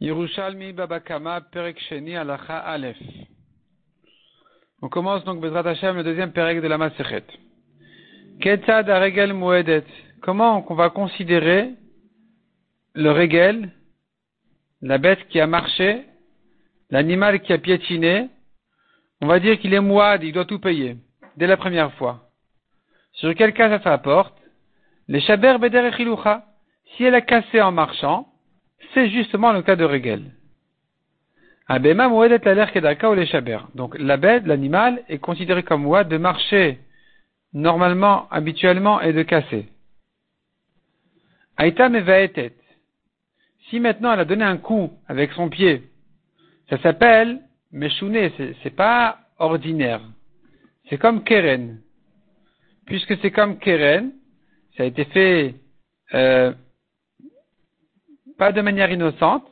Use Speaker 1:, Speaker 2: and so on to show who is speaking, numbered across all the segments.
Speaker 1: Yerushalmi Babakama Alacha. On commence donc Bezrat Hashem le deuxième Perek de la Masechet. Ketzad Regel Moedet. Comment on va considérer le Regel, la bête qui a marché, l'animal qui a piétiné, on va dire qu'il est mouad, il doit tout payer, dès la première fois. Sur quel cas ça se rapporte? Les Shaber Beder Si elle a cassé en marchant, c'est justement le cas de Regel. Donc la bête, l'animal, est considéré comme mouad de marcher normalement, habituellement et de casser. Aïta Mevaetet. Si maintenant elle a donné un coup avec son pied, ça s'appelle Meshouné, c'est pas ordinaire. C'est comme Keren. Puisque c'est comme Keren, ça a été fait euh, pas de manière innocente,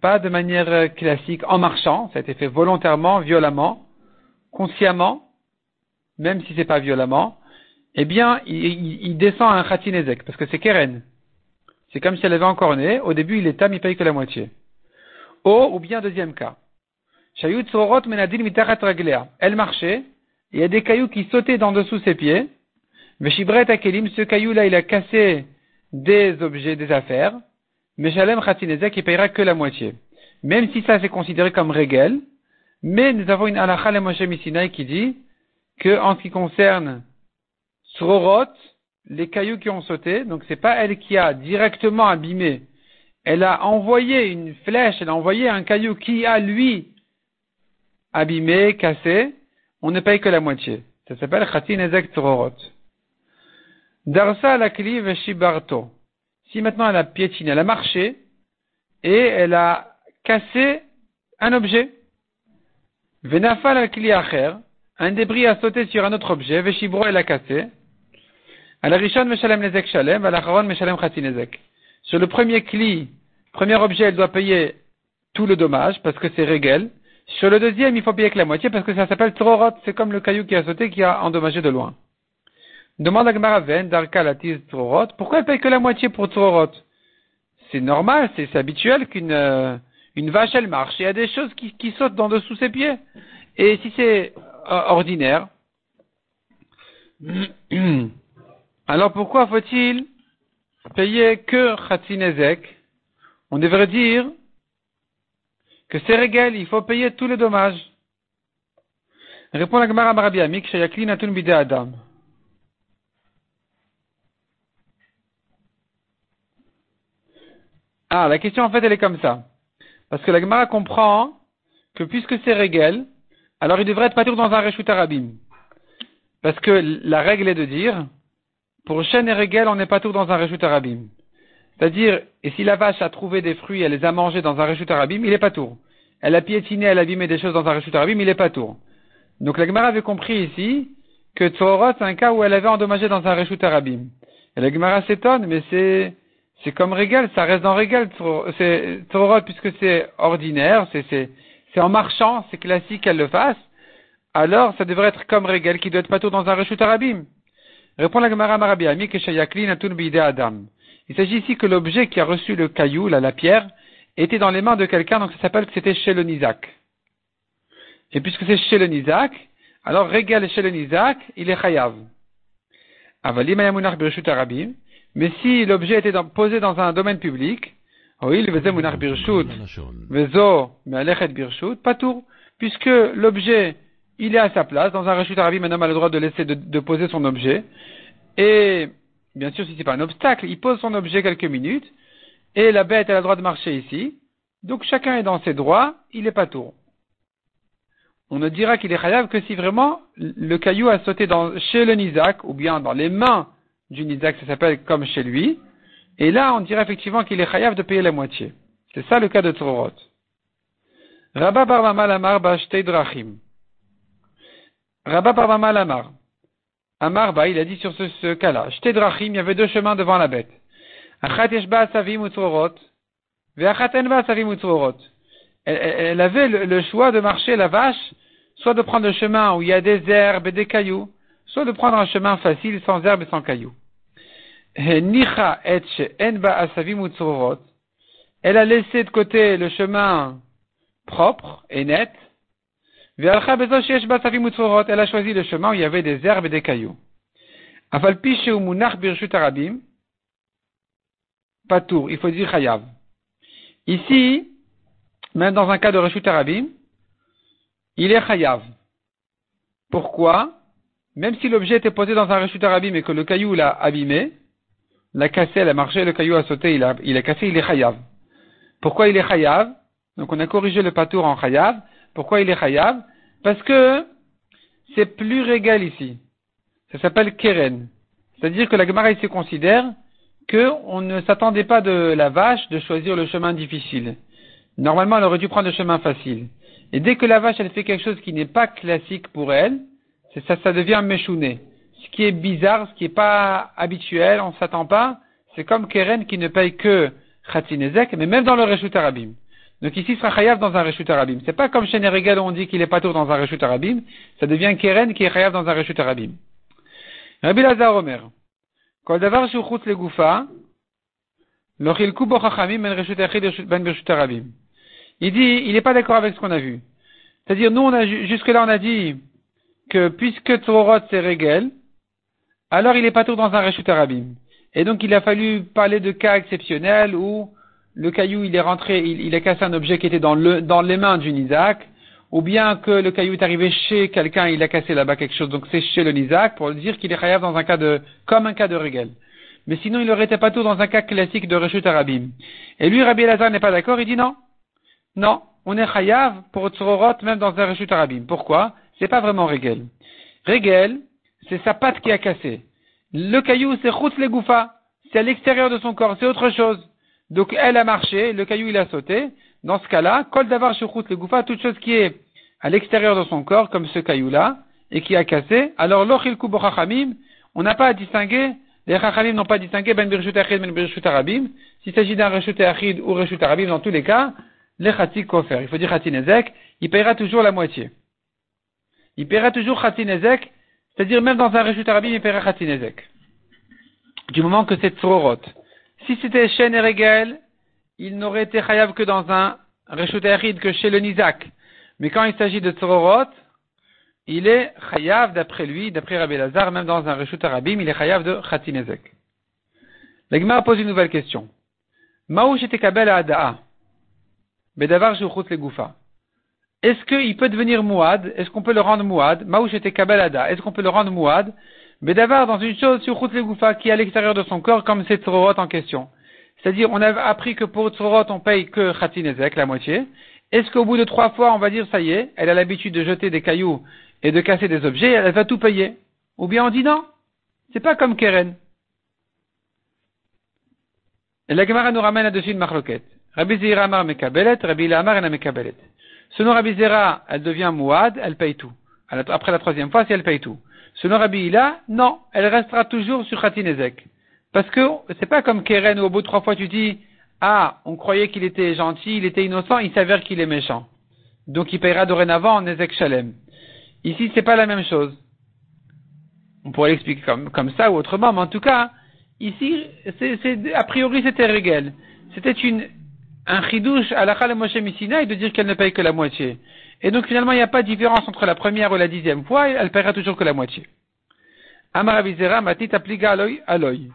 Speaker 1: pas de manière euh, classique, en marchant, ça a été fait volontairement, violemment, consciemment, même si c'est pas violemment, eh bien, il, descend à un khatinezek, parce que c'est Keren. C'est comme si elle avait encore né. Au début, il est tam, il paye que la moitié. O, ou bien deuxième cas. Elle marchait, il y a des cailloux qui sautaient d'en dessous ses pieds. Veshibret akelim, ce caillou-là, il a cassé des objets, des affaires. Meshalem Khatinezek, il payera que la moitié. Même si ça c'est considéré comme régel, mais nous avons une halakha le Moshe qui dit que en ce qui concerne Srorot, les cailloux qui ont sauté, donc c'est pas elle qui a directement abîmé, elle a envoyé une flèche, elle a envoyé un caillou qui a lui abîmé, cassé, on ne paye que la moitié. Ça s'appelle Khatinezek Srorot. Darsa la Shibarto. Si maintenant elle a piétiné, elle a marché et elle a cassé un objet, Venafal al un débris a sauté sur un autre objet, Veshibro elle a cassé, Meshalem Nezek Shalem, Alacharon Meshalem. Sur le premier cli, premier objet, elle doit payer tout le dommage parce que c'est régel. Sur le deuxième, il faut payer que la moitié parce que ça s'appelle Trorot, c'est comme le caillou qui a sauté qui a endommagé de loin. Demande à Gmaraven, Darka Latiz Trorot, pourquoi elle paye que la moitié pour Trorot C'est normal, c'est habituel qu'une euh, une vache elle marche, il y a des choses qui, qui sautent dans dessous ses pieds. Et si c'est euh, ordinaire, alors pourquoi faut-il payer que Khatzinezek On devrait dire que c'est régal, il faut payer tous les dommages. Répond la Gemara Marabi Amik, Shayakli Natun Bide Adam. Ah, la question en fait elle est comme ça. Parce que la Gemara comprend que puisque c'est régel, alors il devrait être pas dans un Reshut Arabim. Parce que la règle est de dire, pour chêne et régel, on n'est pas tout dans un Reshut. C'est-à-dire, et si la vache a trouvé des fruits, elle les a mangés dans un Reshut il est pas tour. Elle a piétiné, elle a abîmé des choses dans un Reshut Arabim, il est pas tour. Donc la Gemara avait compris ici que Tzorot, c'est un cas où elle avait endommagé dans un Reshut Arabim. Et la Gemara s'étonne, mais c'est c'est comme régal, ça reste dans régal, c'est puisque c'est ordinaire, c'est en marchant, c'est classique qu'elle le fasse, alors ça devrait être comme régal qui doit être tout dans un rechut arabim. Répond la Gemara Marabiami que Adam. Il s'agit ici que l'objet qui a reçu le caillou, la, la pierre, était dans les mains de quelqu'un, donc ça s'appelle que c'était chez le Nizak. Et puisque c'est chez le Nizak, alors régal chez le Nizak, il est chayav. Avalim ayamunach arabim, mais si l'objet était posé dans un domaine public, puisque l'objet, il est à sa place, dans un rachut un a le droit de laisser de, poser son objet, et bien sûr, si c'est pas un obstacle, il pose son objet quelques minutes, et la bête, a le droit de marcher ici, donc chacun est dans ses droits, il est pas tour. On ne dira qu'il est khayab que si vraiment le caillou a sauté dans, chez le Nizak, ou bien dans les mains du Nizak, ça s'appelle comme chez lui. Et là, on dirait effectivement qu'il est chayav de payer la moitié. C'est ça le cas de Tzorot. Rabba Barbama Lamar Drachim. Rabba Barbama Lamar. Amar il a dit sur ce, cas-là, Drachim, il y avait deux chemins devant la bête. Achat Yeshba Savim Utzorot. Savim Utzorot. Elle avait le choix de marcher la vache, soit de prendre le chemin où il y a des herbes et des cailloux, soit de prendre un chemin facile sans herbes et sans cailloux. Elle a laissé de côté le chemin propre et net. Elle a choisi le chemin où il y avait des herbes et des cailloux. Patour, il faut dire chayav. Ici, même dans un cas de Reshut Arabim, il est chayav. Pourquoi? Même si l'objet était posé dans un Reshut Arabim et que le caillou l'a abîmé, l'a cassé, elle a marché, le caillou a sauté, il a, il a cassé, il est chayav. Pourquoi il est chayav? Donc on a corrigé le patour en chayav. Pourquoi il est chayav? Parce que c'est plus régal ici. Ça s'appelle keren. C'est-à-dire que la Gemara ici considère qu'on ne s'attendait pas de la vache de choisir le chemin difficile. Normalement, elle aurait dû prendre le chemin facile. Et dès que la vache, elle fait quelque chose qui n'est pas classique pour elle, ça, ça devient méchouné. Ce qui est bizarre, ce qui n'est pas habituel, on ne s'attend pas, c'est comme Keren qui ne paye que Khatinezek, mais même dans le Reshut Arabim. Donc ici, il sera Chayav dans un Reshut Arabim. C'est pas comme chez Neregal où on dit qu'il est pas tout dans un Reshut Arabim, ça devient Keren qui est Chayav dans un Reshut Arabim. Rabbi Lazar Omer. Davar le ben ben. Il dit, il n'est pas d'accord avec ce qu'on a vu. C'est-à-dire, nous, on a, jusque-là, on a dit que puisque Tzorot c'est Régel, alors il est pas tout dans un Reshut Arabim. Et donc, il a fallu parler de cas exceptionnels où le caillou, il est rentré, il, a cassé un objet qui était dans, le, dans les mains du Nizak, ou bien que le caillou est arrivé chez quelqu'un, il a cassé là-bas quelque chose, donc c'est chez le Nizak, pour dire qu'il est chayav dans un cas de, comme un cas de Régel. Mais sinon, il aurait été pas tout dans un cas classique de Reshut Arabim. Et lui, Rabbi Elazar n'est pas d'accord, il dit non. Non, on est chayav pour Tzororot même dans un Reshut Arabim. Pourquoi? C'est pas vraiment Régel. Régel, c'est sa patte qui a cassé. Le caillou, c'est Chutz le C'est à l'extérieur de son corps, c'est autre chose. Donc elle a marché, le caillou il a sauté. Dans ce cas-là, kol d'avoir chouchout le goufa, toute chose qui est à l'extérieur de son corps, comme ce caillou-là, et qui a cassé, alors l'ochil chachamim, on n'a pas à distinguer, les chachamim n'ont pas à distinguer ben birshut achid, ben birshut arabim. S'il s'agit d'un reshut achid ou reshut arabim, dans tous les cas, les chatik kofer. Il faut dire chatinezek, il paiera toujours la moitié. Il paiera toujours chatinezek, c'est-à-dire même dans un reshut arabim, il paiera chatinezek. Du moment que c'est tzororot. Si c'était Shen et Regel, il n'aurait été chayav que dans un Reshut que chez le Nizak. Mais quand il s'agit de Tzororot, il est chayav d'après lui, d'après Rabbi Lazar, même dans un Reshut Arabim, il est chayav de Khatinezek. L'Egma pose une nouvelle question. Maouch était kabel à Ada'a. Bedavar le goufa. Est-ce qu'il peut devenir mouad? Est-ce qu'on peut le rendre mouad? Maouch était kabel Ada. Est-ce qu'on peut le rendre mouad? Bedavar dans une chose sur goufa qui est à l'extérieur de son corps comme c'est Tzororot en question. C'est-à-dire, on a appris que pour Tzorot, on paye que Khatinezek, la moitié. Est-ce qu'au bout de trois fois, on va dire, ça y est, elle a l'habitude de jeter des cailloux et de casser des objets, elle va tout payer? Ou bien on dit non, c'est pas comme Keren. Et la Gemara nous ramène là-dessus une marloquette. Rabbi Zira Mekabelet, Rabbi Amar Mekabelet. Selon Rabbi Zira, elle devient Mouad, elle paye tout. Après la troisième fois, si elle paye tout. Selon Rabbi Ila, non, elle restera toujours sur Khatinezek. Parce que c'est pas comme Keren où au bout de trois fois tu dis Ah, on croyait qu'il était gentil, il était innocent, il s'avère qu'il est méchant. Donc il paiera dorénavant en Ezek Shalem. Ici, c'est pas la même chose. On pourrait l'expliquer comme, ça ou autrement, mais en tout cas, ici, c'est, a priori, c'était régal. C'était une, un chidouche à la Chale Moshe Missina et de dire qu'elle ne paye que la moitié. Et donc finalement, il n'y a pas de différence entre la première ou la dixième fois, elle paiera toujours que la moitié. Amaravizera matit apliga aloy.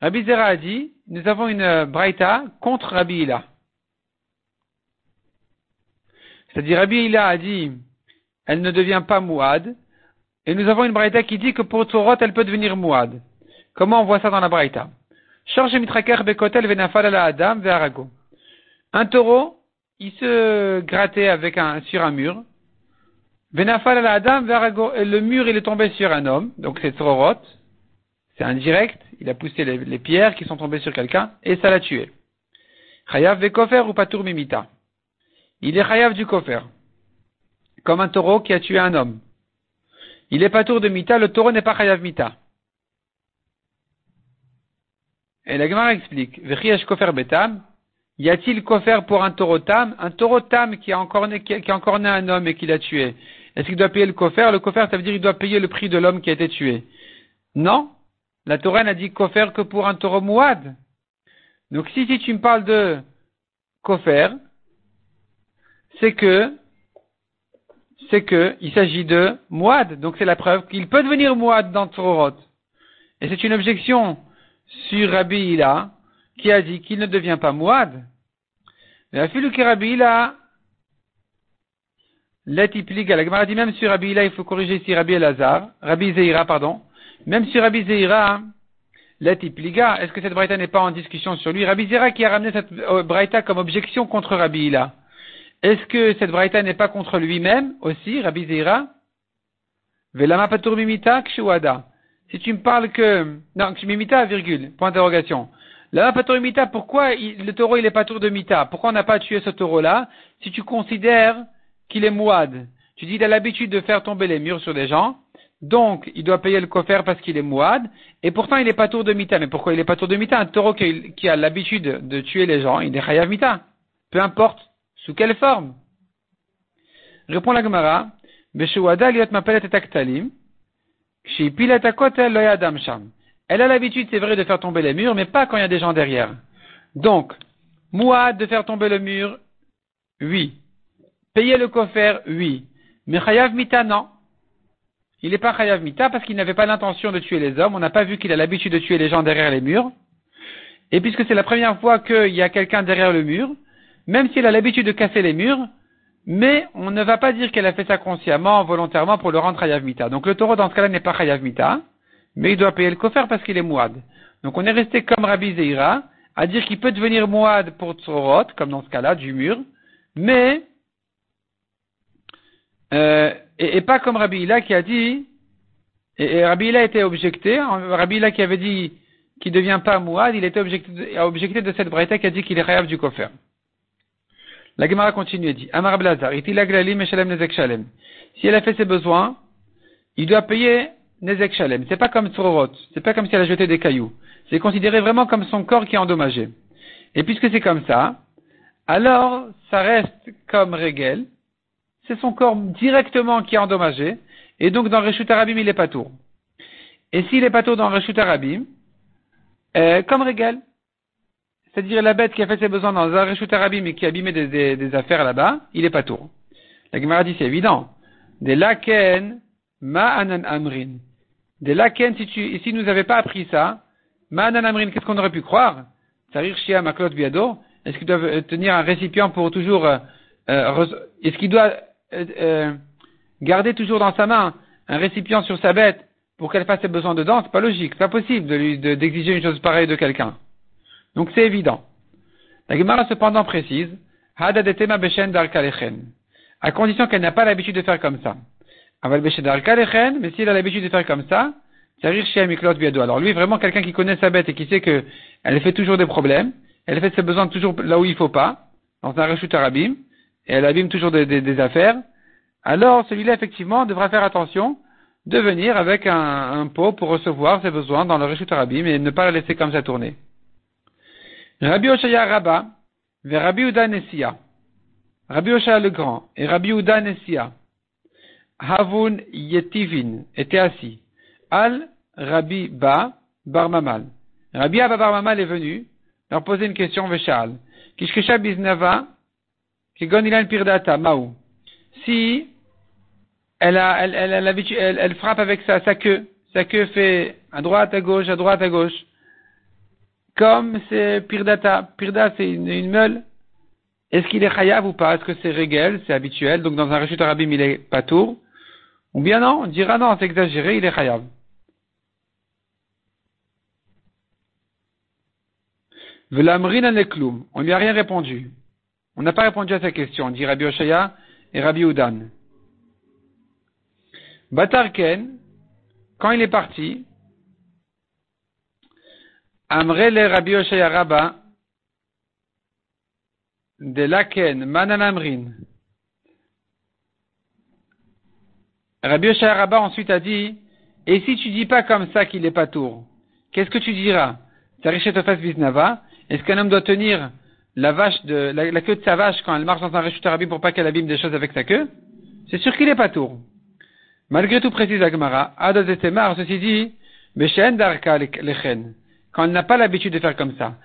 Speaker 1: Rabbi Zera a dit, nous avons une euh, braïta contre Rabbi Hila. C'est-à-dire Rabbi Hila a dit, elle ne devient pas mouad, et nous avons une braïta qui dit que pour Torot, elle peut devenir mouad. Comment on voit ça dans la braïta? Bekotel venafal adam Un taureau, il se grattait avec sur un mur. Le mur, il est tombé sur un homme, donc c'est Torot. C'est indirect, il a poussé les, pierres qui sont tombées sur quelqu'un et ça l'a tué. Chayav kofer ou patour mimita. Il est chayav du kofer. Comme un taureau qui a tué un homme. Il est patour de mita, le taureau n'est pas chayav mita. Et la Gemara explique, Vechiyash kofer betam, y a-t-il kofer pour un taureau tam? Un taureau tam qui a encore né, un homme et qui l'a tué. Est-ce qu'il doit payer le kofer? Le kofer, ça veut dire qu'il doit payer le prix de l'homme qui a été tué. Non, la Torah n'a dit qu'offert que pour un taureau mouad. Donc si, si tu me parles de kofer, c'est que, c'est que, il s'agit de Mouad. Donc c'est la preuve qu'il peut devenir Mouad dans Tsorot. Et c'est une objection sur Rabbi qui a dit qu'il ne devient pas Mouad. Mais la Hila, Letipliga, la Gemara dit même sur Rabbi il faut corriger ici Rabbi Elazar, Rabbi Zeira, pardon. Même sur Rabbi Zeira, Letipliga, est-ce que cette braïta n'est pas en discussion sur lui? Rabbi Zeira qui a ramené cette euh, braïta comme objection contre Rabbi Hila. Est-ce que cette braïta n'est pas contre lui-même aussi, Rabbi Zeira? Velama patur mimita kshuada. Si tu me parles que, non, mimita, virgule, point d'interrogation. Lama patur mimita, pourquoi le taureau il est pas tour de mita? Pourquoi on n'a pas tué ce taureau-là? Si tu considères qu'il est mouad. Tu dis, il a l'habitude de faire tomber les murs sur des gens, donc il doit payer le coffre parce qu'il est mouad, et pourtant il n'est pas tour de mita. Mais pourquoi il n'est pas tour de mita Un taureau qui, a l'habitude de tuer les gens, il est chayav mita. Peu importe sous quelle forme. Répond la Gemara, elle a l'habitude, c'est vrai, de faire tomber les murs, mais pas quand il y a des gens derrière. Donc, mouad de faire tomber le mur, oui. Payer le coffre, oui. Mais Chayav Mita, non. Il n'est pas Chayav Mita parce qu'il n'avait pas l'intention de tuer les hommes. On n'a pas vu qu'il a l'habitude de tuer les gens derrière les murs. Et puisque c'est la première fois qu'il y a quelqu'un derrière le mur, même s'il a l'habitude de casser les murs, mais on ne va pas dire qu'elle a fait ça consciemment, volontairement, pour le rendre Chayav Mita. Donc le taureau, dans ce cas-là, n'est pas Chayav Mita, mais il doit payer le coffre parce qu'il est Mouad. Donc on est resté comme Rabbi Zeira, à dire qu'il peut devenir Mouad pour Tzorot, comme dans ce cas-là, du mur, mais euh, et, pas comme Rabbi Hila qui a dit, et, Rabbi Hila était objecté, Rabbi Hila qui avait dit qu'il ne devient pas mouad, il était objecté, objecté de cette braïta qui a dit qu'il est rêve du kofer. La Gemara continue et dit, Amar Blazar. Si elle a fait ses besoins, il doit payer nezek shalem. C'est pas comme Tzorot, c'est pas comme si elle a jeté des cailloux. C'est considéré vraiment comme son corps qui est endommagé. Et puisque c'est comme ça, alors ça reste comme régel, c'est son corps directement qui est endommagé, et donc dans Reshut Arabim, il est pas tour. Et s'il est pas tour dans Reshut Arabim, euh, comme Régal, c'est-à-dire la bête qui a fait ses besoins dans un Reshut Arabim et qui a abîmé des, affaires là-bas, il est pas tour. La Gemara dit c'est évident. Des laken ma'anan amrin. Des laken, si tu, si nous avait pas appris ça, ma'anan amrin, qu'est-ce qu'on aurait pu croire? Sarir shia maklot biado. Est-ce qu'il doit tenir un récipient pour toujours, euh, euh, est-ce qu'il doit euh, garder toujours dans sa main un récipient sur sa bête pour qu'elle fasse ses besoins dedans, c'est pas logique, c'est pas possible de d'exiger une chose pareille de quelqu'un. Donc c'est évident. La Gemara cependant précise, à condition qu'elle n'a pas l'habitude de faire comme ça. Mais si elle a l'habitude de faire comme ça, alors lui, vraiment quelqu'un qui connaît sa bête et qui sait qu'elle fait toujours des problèmes, elle fait ses besoins toujours là où il faut pas, dans un rechut arabim, et elle abîme toujours des, affaires, alors celui-là, effectivement, devra faire attention de venir avec un, pot pour recevoir ses besoins dans le Rishut Arabim et ne pas le laisser comme ça tourner. Rabbi Oshaya Rabba, vers Rabbi Uda Nessia. Rabbi Oshaya le Grand et Rabbi Uda Nessia. Havun Yetivin étaient assis. Al Rabbi Ba Bar Mamal. Rabbi Abba Bar Mamal est venu leur poser une question Veshal. Kishkesha Biznava Pirdata, Maou. Si elle frappe avec sa, sa queue, sa queue fait à droite, à gauche, à droite, à gauche. Comme c'est Pirdata. Pirda, c'est une, meule. Est-ce qu'il est chayav ou pas? Est-ce que c'est régel, c'est habituel Donc dans un rechut arabim, il est patour. Ou bien non, on dira non, c'est exagéré, il est chayav. V'lamrin on lui a rien répondu. On n'a pas répondu à sa question, dit Rabbi Oshaya et Rabbi Udan. Batarken, quand il est parti, Amrele Rabbi Oshaya Rabba, de Laken Mananamrin. Rabbi Rabba ensuite a dit, et si tu dis pas comme ça qu'il n'est pas tour, qu'est-ce que tu diras? Est-ce qu'un homme doit tenir la vache de, la, queue de sa vache quand elle marche dans un réchute arabim pour pas qu'elle abîme des choses avec sa queue, c'est sûr qu'il est pas tour. Malgré tout, précise Agmara, Adazetemar, ceci dit, Beshen darka lechen. quand elle n'a pas l'habitude de faire comme ça.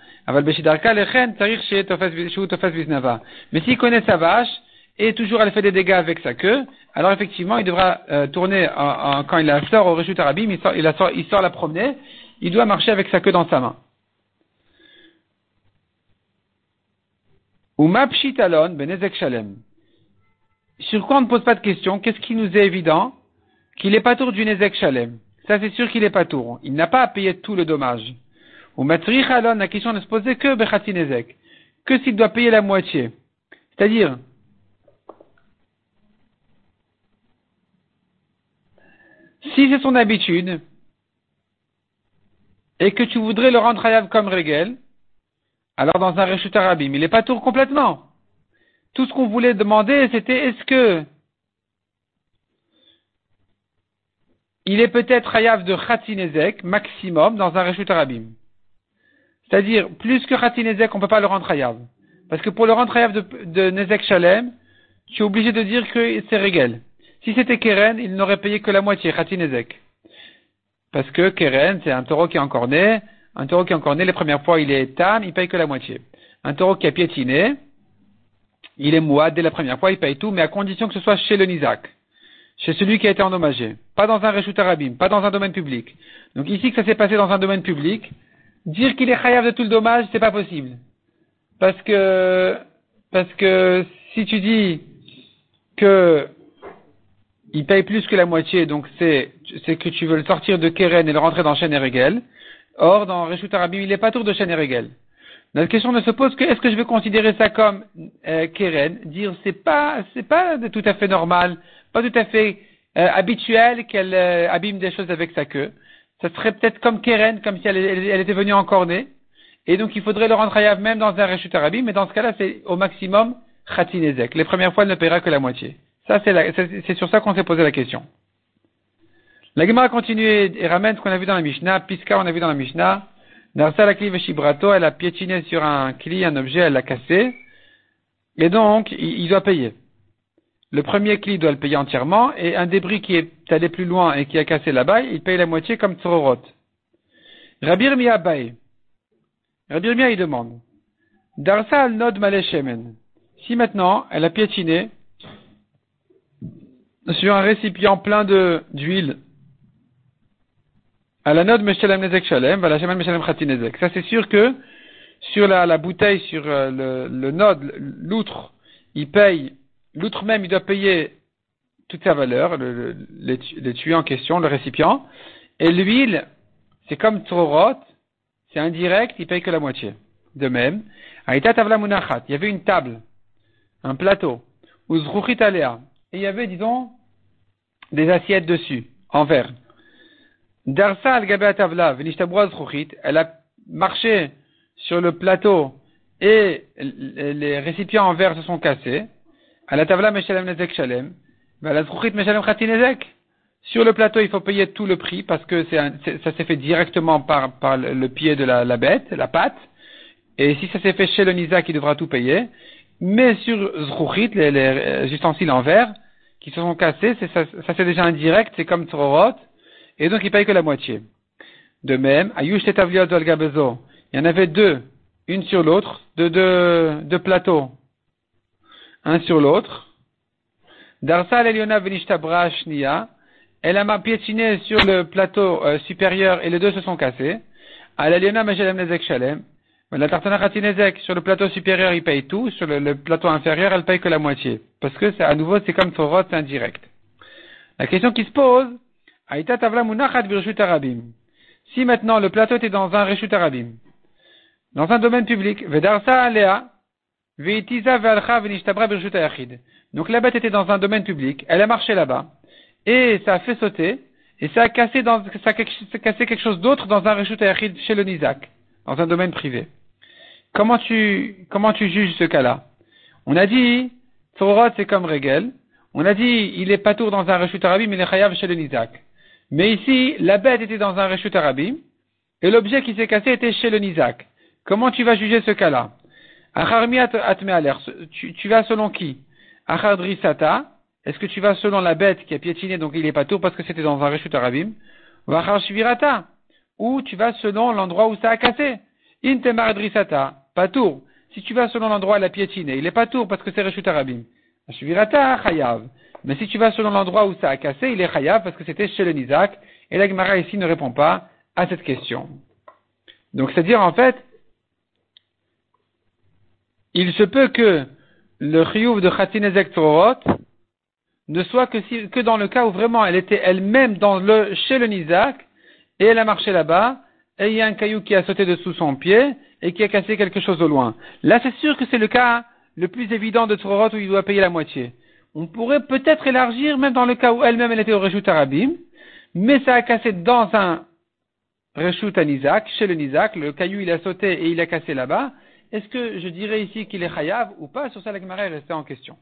Speaker 1: Mais s'il connaît sa vache, et toujours elle fait des dégâts avec sa queue, alors effectivement, il devra euh, tourner quand il la sort au Reshut Arabim, il sort, il, la sort, la promener, il doit marcher avec sa queue dans sa main. Ou mapshitalon benezek shalem. Sur quoi on ne pose pas de question Qu'est-ce qui nous est évident? Qu'il est pas tour du nezek shalem. Ça c'est sûr qu'il est pas tour. Il n'a pas à payer tout le dommage. Ou matrichalon, la question ne se posait que bechati nezek. Que s'il doit payer la moitié. C'est-à-dire, si c'est son habitude, et que tu voudrais le rendre hayav comme régel, alors dans un Reshut Arabim, il n'est pas tour complètement. Tout ce qu'on voulait demander, c'était est-ce que il est peut-être hayav de Khatinezek maximum dans un Reshut Arabim. C'est-à-dire, plus que Khatinezek, on ne peut pas le rendre hayav. Parce que pour le rendre hayav de, de Nezek Shalem, tu es obligé de dire que c'est régel. Si c'était Keren, il n'aurait payé que la moitié, Khatinezek. Parce que Keren, c'est un taureau qui est encore né, un taureau qui est encore né, les premières fois, il est tam, il paye que la moitié. Un taureau qui a piétiné, il est mouad dès la première fois, il paye tout, mais à condition que ce soit chez le Nizak. Chez celui qui a été endommagé. Pas dans un Reshut Arabim, pas dans un domaine public. Donc ici que ça s'est passé dans un domaine public, dire qu'il est chayav de tout le dommage, c'est pas possible. Parce que, parce que si tu dis que il paye plus que la moitié, donc c'est, que tu veux le sortir de Keren et le rentrer dans Shen. Or, dans Reshut Arabim, il n'est pas tour de Shen Regel. La question ne se pose que est-ce que je vais considérer ça comme euh, Keren, dire c'est pas, c'est pas tout à fait normal, pas tout à fait euh, habituel qu'elle euh, abîme des choses avec sa queue. Ça serait peut-être comme Keren, comme si elle, elle, était venue en cornée. Et donc il faudrait le rendre hayav même dans un Reshut Arabim, mais dans ce cas-là, c'est au maximum Khatinezek. Les premières fois, elle ne paiera que la moitié. Ça, c'est sur ça qu'on s'est posé la question. La Gemara continue et ramène ce qu'on a vu dans la Mishnah. Piska, on a vu dans la Mishnah. Narsa la Veshibrato, elle a piétiné sur un cli, un objet, elle l'a cassé. Et donc, il, doit payer. Le premier cli doit le payer entièrement, et un débris qui est allé plus loin et qui a cassé là-bas, il paye la moitié comme Tzororot. Rabir Mia Bay. Rabir Mia, il demande. Darsa al Nod Maleshemen. Si maintenant, elle a piétiné sur un récipient plein d'huile. À la note Meshalem Nezek Shalem, la Meshalem Khatinezek. Ça c'est sûr que sur la, bouteille, sur euh, le, le node, l'outre, il paye, l'outre même, il doit payer toute sa valeur, le, les, tuyaux en question, le récipient. Et l'huile, c'est comme Trorot, c'est indirect, il paye que la moitié. De même, il y avait une table, un plateau, ou Zruchit Alea, et il y avait, disons, des assiettes dessus, en verre. Darsa al tavla elle a marché sur le plateau et les récipients en verre se sont cassés. la tavla meshalem nezek shalem, la meshalem khatinezek. Sur le plateau, il faut payer tout le prix parce que c'est ça s'est fait directement par, par le pied de la, la, bête, la patte. Et si ça s'est fait chez le Nizak, il devra tout payer. Mais sur Zruchit, les, les ustensiles en verre, qui se sont cassés, ça, ça c'est déjà indirect, c'est comme Tzorot, et donc il paye que la moitié. De même, Ayush il y en avait deux, une sur l'autre, deux, deux, deux plateaux, un sur l'autre. Darsa Eliona Venishtabra Shnia, elle a piétiné sur le plateau euh, supérieur et les deux se sont cassés. Al Eliona Mejalem Nezek Shalem, la tartana sur le plateau supérieur, il paye tout. Sur le, plateau inférieur, elle paye que la moitié. Parce que, à nouveau, c'est comme Torot, c'est indirect. La question qui se pose, Aïta Tavla Munachat Arabim. Si maintenant le plateau était dans un Reshut Arabim, dans un domaine public, Vedarsa Alea, Veitiza Vealcha Venishtabra Ayachid. Donc la bête était dans un domaine public, elle a marché là-bas, et ça a fait sauter, et ça a cassé, dans, ça a cassé quelque chose d'autre dans un Reshut Ayachid chez le Nizak, dans un domaine privé. Comment tu, comment tu juges ce cas-là? On a dit, Torot c'est comme Regel. On a dit, il est pas tour dans un Reshut Arabim, il est Chayav chez le Nizak. Mais ici, la bête était dans un Reshut Arabim, et l'objet qui s'est cassé était chez le Nizak. Comment tu vas juger ce cas-là? Tu, tu vas selon qui? Achardrisata, est-ce que tu vas selon la bête qui a piétiné, donc il est pas tour parce que c'était dans un Reshut Arabim ou tu vas selon l'endroit où ça a cassé? Intemar drisata, pas tour. Si tu vas selon l'endroit où elle a piétiné, il est pas tour parce que c'est Reshut Arabim. Shvirata, chayav. Mais si tu vas selon l'endroit où ça a cassé, il est chayav parce que c'était chez le Nizak. Et la Gemara ici ne répond pas à cette question. Donc c'est-à-dire en fait, il se peut que le chiyuv de Khatinezek Torot ne soit que dans le cas où vraiment elle était elle-même dans le, chez le Nizak, et elle a marché là-bas, et il y a un caillou qui a sauté dessous son pied, et qui a cassé quelque chose au loin. Là, c'est sûr que c'est le cas le plus évident de Torot où il doit payer la moitié. On pourrait peut-être élargir, même dans le cas où elle-même elle était au Reshut Arabim, mais ça a cassé dans un Reshut à Nizak, chez le Nizak, le caillou il a sauté et il a cassé là-bas. Est-ce que je dirais ici qu'il est chayav ou pas? Sur ça, la Gemara est restée en question.